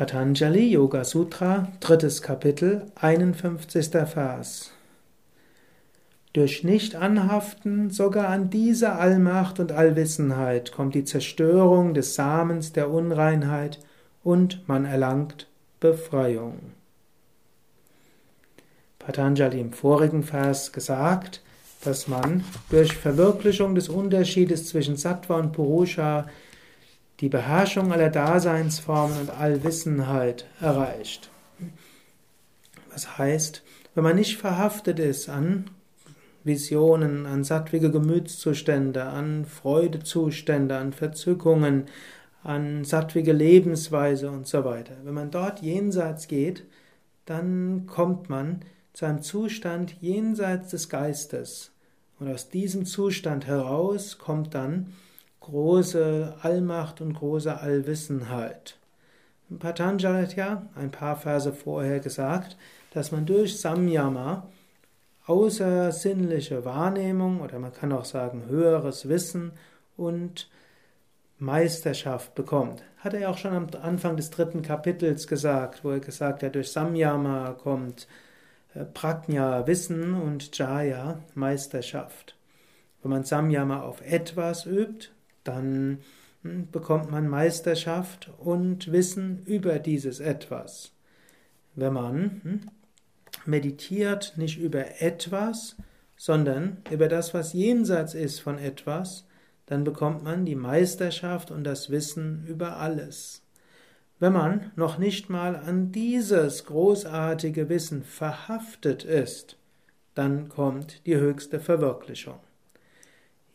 Patanjali Yoga Sutra, drittes Kapitel, 51. Vers. Durch Nicht-Anhaften sogar an diese Allmacht und Allwissenheit kommt die Zerstörung des Samens der Unreinheit und man erlangt Befreiung. Patanjali im vorigen Vers gesagt, dass man durch Verwirklichung des Unterschiedes zwischen Sattva und Purusha die Beherrschung aller Daseinsformen und Allwissenheit erreicht. Was heißt, wenn man nicht verhaftet ist an Visionen, an sattwige Gemütszustände, an Freudezustände, an Verzückungen, an sattwige Lebensweise und so weiter. Wenn man dort jenseits geht, dann kommt man zu einem Zustand jenseits des Geistes. Und aus diesem Zustand heraus kommt dann große Allmacht und große Allwissenheit. Patanjali hat ja ein paar Verse vorher gesagt, dass man durch Samyama außersinnliche Wahrnehmung oder man kann auch sagen höheres Wissen und Meisterschaft bekommt. Hat er ja auch schon am Anfang des dritten Kapitels gesagt, wo er gesagt hat, durch Samyama kommt äh, Prajna Wissen und Jaya Meisterschaft. Wenn man Samyama auf etwas übt, dann hm, bekommt man Meisterschaft und Wissen über dieses etwas. Wenn man hm, meditiert nicht über etwas, sondern über das, was jenseits ist von etwas, dann bekommt man die Meisterschaft und das Wissen über alles. Wenn man noch nicht mal an dieses großartige Wissen verhaftet ist, dann kommt die höchste Verwirklichung.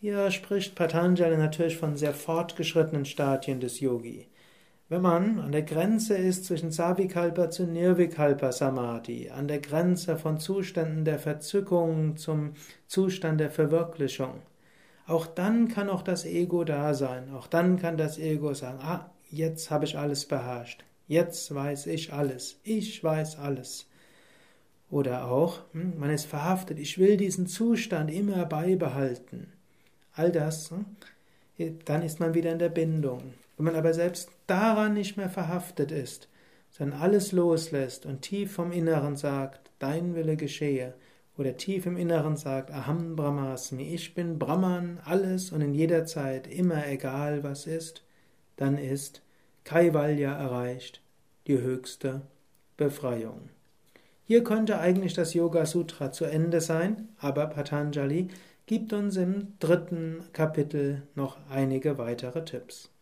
Hier spricht Patanjali natürlich von sehr fortgeschrittenen Stadien des Yogi. Wenn man an der Grenze ist zwischen Savikalpa zu Nirvikalpa Samadhi, an der Grenze von Zuständen der Verzückung zum Zustand der Verwirklichung, auch dann kann auch das Ego da sein. Auch dann kann das Ego sagen, ah, jetzt habe ich alles beherrscht. Jetzt weiß ich alles. Ich weiß alles. Oder auch, hm, man ist verhaftet. Ich will diesen Zustand immer beibehalten all das, hm, dann ist man wieder in der Bindung. Wenn man aber selbst daran nicht mehr verhaftet ist, sondern alles loslässt und tief vom Inneren sagt, dein Wille geschehe, oder tief im Inneren sagt, Aham Brahmasmi, ich bin Brahman, alles und in jeder Zeit, immer egal was ist, dann ist Kaivalya erreicht, die höchste Befreiung. Hier könnte eigentlich das Yoga Sutra zu Ende sein, aber Patanjali gibt uns im dritten Kapitel noch einige weitere Tipps.